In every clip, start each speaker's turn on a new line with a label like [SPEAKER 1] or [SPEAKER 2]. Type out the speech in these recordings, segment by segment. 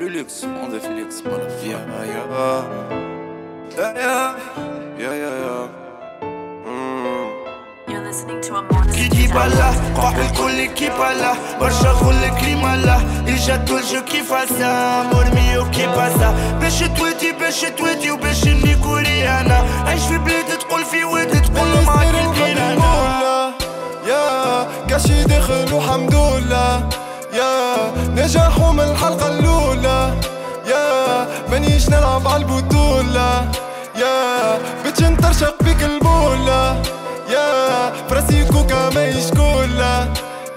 [SPEAKER 1] Brulux, on the Felix, motherfucker. Yeah, yeah. Yeah, yeah. Yeah, yeah, yeah.
[SPEAKER 2] You're listening to a Mona
[SPEAKER 3] كي يجيب الله قاح الكل كي بالله برشا خل كريم الله اجا الجو كي فاسا مرمي كي باسا باش تويتي باش تويتي وباش نيكوري أنا عايش في بلاد تقول في واد تقول معاك الدين أنا
[SPEAKER 4] يا كاشي داخل وحمد لله يا نجاحوا من الحلقة الأولى. يا مانيش نلعب على البطولة. يا بتش نطرشق بيك البولة يا فراسي كوكا ماهيش كولا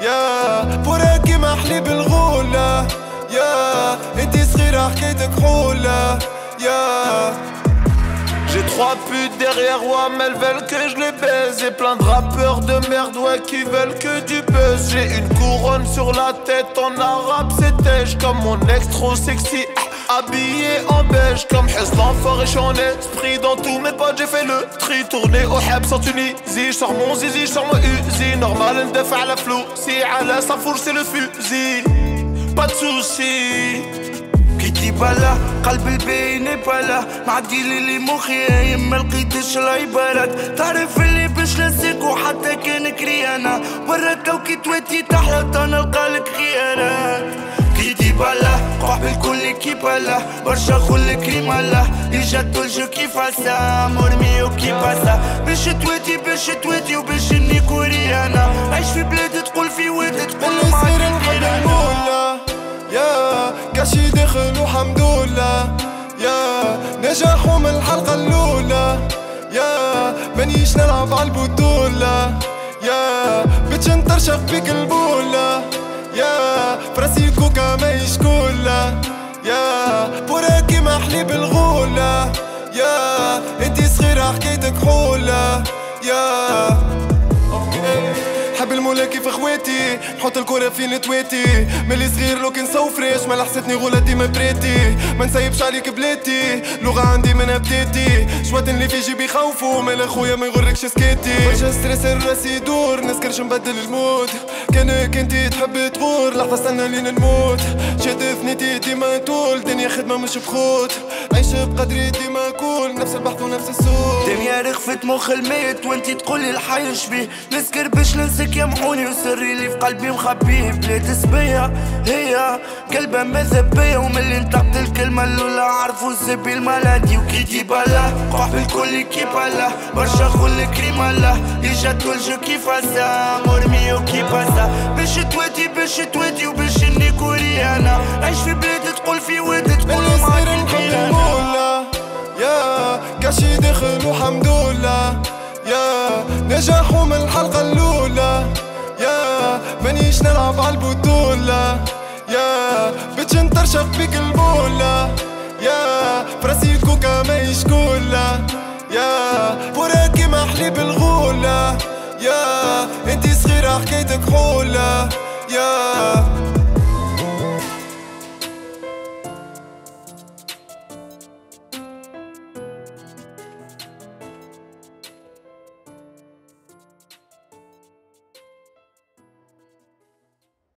[SPEAKER 4] يا فراكي محلي بالغولة. يا انتي صغيرة حكايتك حولة يا
[SPEAKER 5] J'ai trois putes derrière moi, mais elles veulent que je les baise. Et plein de rappeurs de merde, ouais, qui veulent que du buzz. J'ai une couronne sur la tête, en arabe c'est Comme mon ex trop sexy, habillé en beige. Comme Heslan fort et j'en esprit. Dans tous mes potes, j'ai fait le tri. Tourné au Hebs en Tunisie. J'sors mon zizi, j'sors mon uzi. Normal, ndef à la flou. Si à la safour, c'est le fusil. Pas de soucis.
[SPEAKER 3] كي بلا قلب البين بلا معدي لي مخي ما لقيتش العبارات تعرف اللي باش نسيك وحتى كان كريانا برا كوكي تواتي تحلى نلقالك خيانات كي بلا قاح بالكل كي بلا برشا خل كريم الله اجا الجو كي فاسا مرمي وكي باسا باش تواتي باش تواتي وباش نيكوري أنا عايش في بلاد تقول في واد تقول معاك
[SPEAKER 4] داخل وحمد لله يا نجاحوا من الحلقة الأولى. يا مانيش نلعب على البطولة. يا بتش نطرشق بيك البولة. يا فراسي كوكا ماهيش كولا يا فراكي محلي بالغولة. يا انتي صغيرة حكايتك حولة. يا كيف اخواتي؟ نحط الكرة في نتواتي. ملي صغير لو كان فريش ما لحستني غولة ديما بريتي. ما نسيبش عليك بلاتي. لغة عندي من بديتي شوات اللي في جيبي خوفو. مال خويا ما يغركش سكيتي برشا ستريس الراس يدور. نسكرش نبدل المود. كأنك انتي تحب تغور لحظة استنى لين نموت. شاد ثنيتي ديما طول دنيا خدمة مش بخوت. عيش بقدري ديما كول نفس البحث ونفس السوق.
[SPEAKER 3] دنيا رغفت مخ الميت وانتي تقولي الحي شبيه. نسكر باش ننسك يمحوني وسري اللي في قلبي مخبيه. بلاد سبية هي قلبها مذبية وملي نطقت الكلمة الأولى عرفوا الزبي الملادي وكي تجيب الله قاح بالكل كي بالله برشا خل كريم الله. اجا الجو كي فاسا مرمي وكي باسا باش تواتي باش تواتي وباش نيكوري أنا. عايش في بلاد تقول في واد تقول معاك
[SPEAKER 4] المولى. يا كاشي داخل وحمد لله. يا نجاحوا من الحلقة الأولى. يا مانيش نلعب على بتش نطرشق بيك البولة يا فراسي كوكا ماهيش كولا يا فراكي محلي بالغولة يا انتي صغيرة حكايتك حولة يا